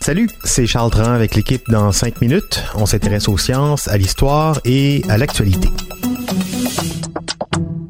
Salut, c'est Charles Dran avec l'équipe dans 5 minutes. On s'intéresse aux sciences, à l'histoire et à l'actualité.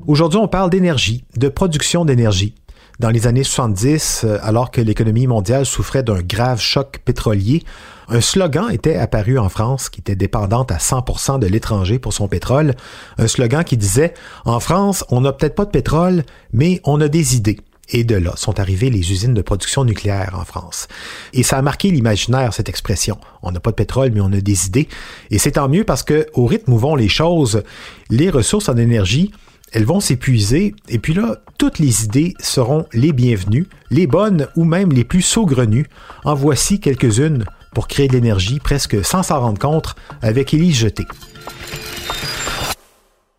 Aujourd'hui, on parle d'énergie, de production d'énergie. Dans les années 70, euh, alors que l'économie mondiale souffrait d'un grave choc pétrolier, un slogan était apparu en France qui était dépendante à 100% de l'étranger pour son pétrole. Un slogan qui disait En France, on n'a peut-être pas de pétrole, mais on a des idées. Et de là sont arrivées les usines de production nucléaire en France. Et ça a marqué l'imaginaire, cette expression. On n'a pas de pétrole, mais on a des idées. Et c'est tant mieux parce que, au rythme où vont les choses, les ressources en énergie, elles vont s'épuiser, et puis là, toutes les idées seront les bienvenues, les bonnes ou même les plus saugrenues. En voici quelques-unes pour créer de l'énergie presque sans s'en rendre compte avec Élise Jeté.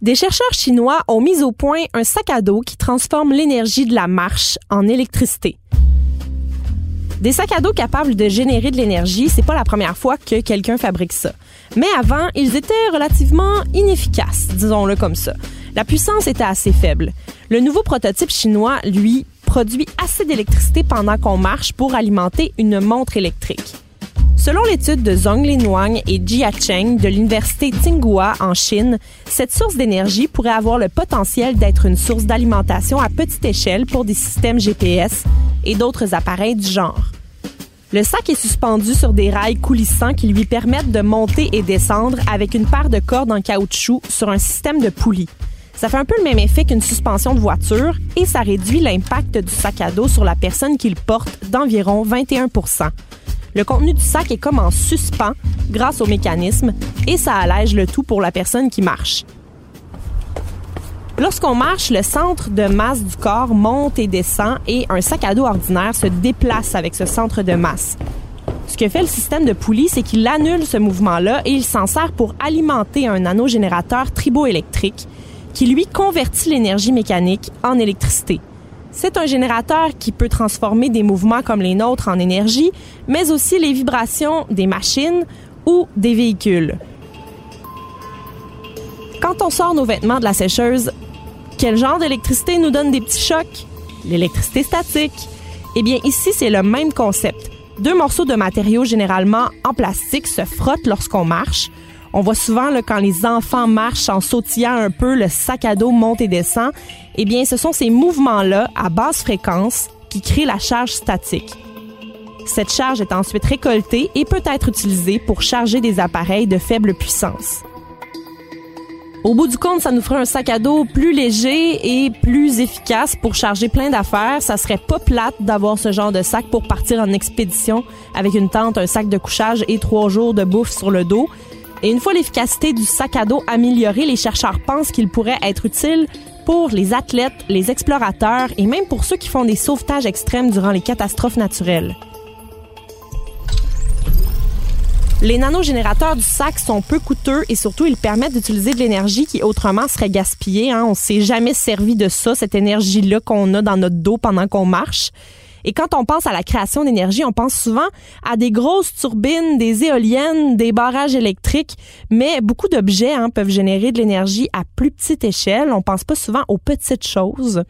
Des chercheurs chinois ont mis au point un sac à dos qui transforme l'énergie de la marche en électricité. Des sacs à dos capables de générer de l'énergie, c'est pas la première fois que quelqu'un fabrique ça. Mais avant, ils étaient relativement inefficaces, disons-le comme ça. La puissance était assez faible. Le nouveau prototype chinois, lui, produit assez d'électricité pendant qu'on marche pour alimenter une montre électrique. Selon l'étude de Zhong Linwang et Jia Cheng de l'université Tsinghua en Chine, cette source d'énergie pourrait avoir le potentiel d'être une source d'alimentation à petite échelle pour des systèmes GPS et d'autres appareils du genre. Le sac est suspendu sur des rails coulissants qui lui permettent de monter et descendre avec une paire de cordes en caoutchouc sur un système de poulies. Ça fait un peu le même effet qu'une suspension de voiture et ça réduit l'impact du sac à dos sur la personne qui le porte d'environ 21 le contenu du sac est comme en suspens grâce au mécanisme et ça allège le tout pour la personne qui marche. Lorsqu'on marche, le centre de masse du corps monte et descend et un sac à dos ordinaire se déplace avec ce centre de masse. Ce que fait le système de poulie, c'est qu'il annule ce mouvement-là et il s'en sert pour alimenter un nanogénérateur triboélectrique qui lui convertit l'énergie mécanique en électricité. C'est un générateur qui peut transformer des mouvements comme les nôtres en énergie, mais aussi les vibrations des machines ou des véhicules. Quand on sort nos vêtements de la sécheuse, quel genre d'électricité nous donne des petits chocs? L'électricité statique. Eh bien, ici, c'est le même concept. Deux morceaux de matériaux généralement en plastique se frottent lorsqu'on marche. On voit souvent là, quand les enfants marchent en sautillant un peu, le sac à dos monte et descend. Eh bien, ce sont ces mouvements-là à basse fréquence qui créent la charge statique. Cette charge est ensuite récoltée et peut être utilisée pour charger des appareils de faible puissance. Au bout du compte, ça nous ferait un sac à dos plus léger et plus efficace pour charger plein d'affaires. Ça serait pas plate d'avoir ce genre de sac pour partir en expédition avec une tente, un sac de couchage et trois jours de bouffe sur le dos. Et une fois l'efficacité du sac à dos améliorée, les chercheurs pensent qu'il pourrait être utile pour les athlètes, les explorateurs et même pour ceux qui font des sauvetages extrêmes durant les catastrophes naturelles. Les nanogénérateurs du sac sont peu coûteux et surtout ils permettent d'utiliser de l'énergie qui autrement serait gaspillée. Hein. On s'est jamais servi de ça, cette énergie-là qu'on a dans notre dos pendant qu'on marche. Et quand on pense à la création d'énergie, on pense souvent à des grosses turbines, des éoliennes, des barrages électriques, mais beaucoup d'objets hein, peuvent générer de l'énergie à plus petite échelle. On pense pas souvent aux petites choses.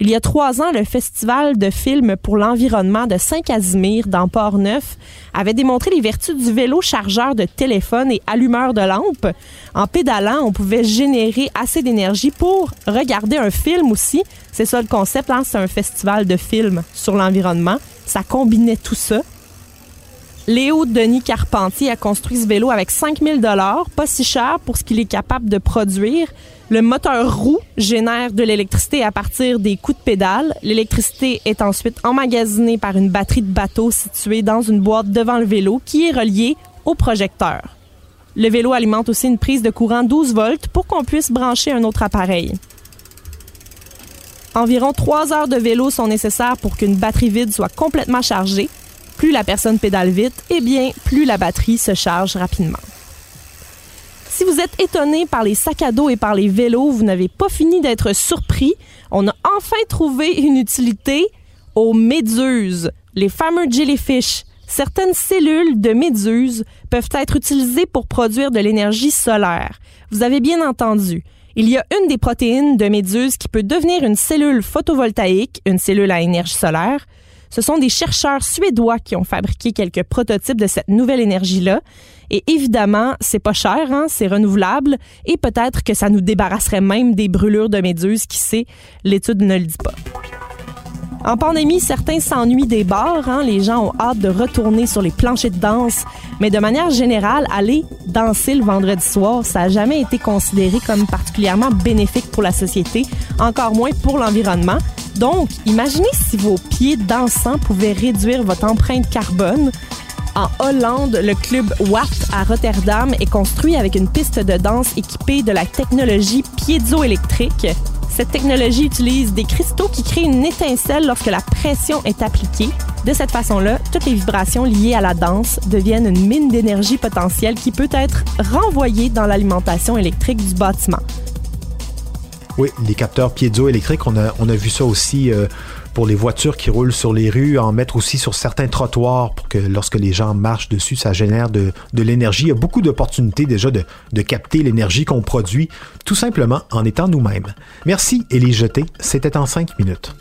Il y a trois ans, le Festival de films pour l'environnement de Saint-Casimir dans Port-Neuf avait démontré les vertus du vélo chargeur de téléphone et allumeur de lampe. En pédalant, on pouvait générer assez d'énergie pour regarder un film aussi. C'est ça le concept, hein? c'est un festival de films sur l'environnement. Ça combinait tout ça. Léo Denis Carpentier a construit ce vélo avec 5000 dollars, pas si cher pour ce qu'il est capable de produire. Le moteur roue génère de l'électricité à partir des coups de pédale. L'électricité est ensuite emmagasinée par une batterie de bateau située dans une boîte devant le vélo qui est reliée au projecteur. Le vélo alimente aussi une prise de courant 12 volts pour qu'on puisse brancher un autre appareil. Environ trois heures de vélo sont nécessaires pour qu'une batterie vide soit complètement chargée. Plus la personne pédale vite, eh bien, plus la batterie se charge rapidement. Si vous êtes étonné par les sacs à dos et par les vélos, vous n'avez pas fini d'être surpris. On a enfin trouvé une utilité aux méduses, les fameux jellyfish. Certaines cellules de méduses peuvent être utilisées pour produire de l'énergie solaire. Vous avez bien entendu. Il y a une des protéines de méduse qui peut devenir une cellule photovoltaïque, une cellule à énergie solaire. Ce sont des chercheurs suédois qui ont fabriqué quelques prototypes de cette nouvelle énergie-là. Et évidemment, c'est pas cher, hein, c'est renouvelable et peut-être que ça nous débarrasserait même des brûlures de méduses, qui sait, l'étude ne le dit pas. En pandémie, certains s'ennuient des bars. Hein? Les gens ont hâte de retourner sur les planchers de danse. Mais de manière générale, aller danser le vendredi soir, ça n'a jamais été considéré comme particulièrement bénéfique pour la société, encore moins pour l'environnement. Donc, imaginez si vos pieds dansants pouvaient réduire votre empreinte carbone. En Hollande, le club Watt à Rotterdam est construit avec une piste de danse équipée de la technologie piézoélectrique. Cette technologie utilise des cristaux qui créent une étincelle lorsque la pression est appliquée. De cette façon-là, toutes les vibrations liées à la danse deviennent une mine d'énergie potentielle qui peut être renvoyée dans l'alimentation électrique du bâtiment. Oui, les capteurs piézoélectriques, on a, on a vu ça aussi euh, pour les voitures qui roulent sur les rues, en mettre aussi sur certains trottoirs pour que lorsque les gens marchent dessus, ça génère de, l'énergie. Il y a beaucoup d'opportunités déjà de, de capter l'énergie qu'on produit, tout simplement en étant nous-mêmes. Merci, Élie Jeté. C'était en cinq minutes.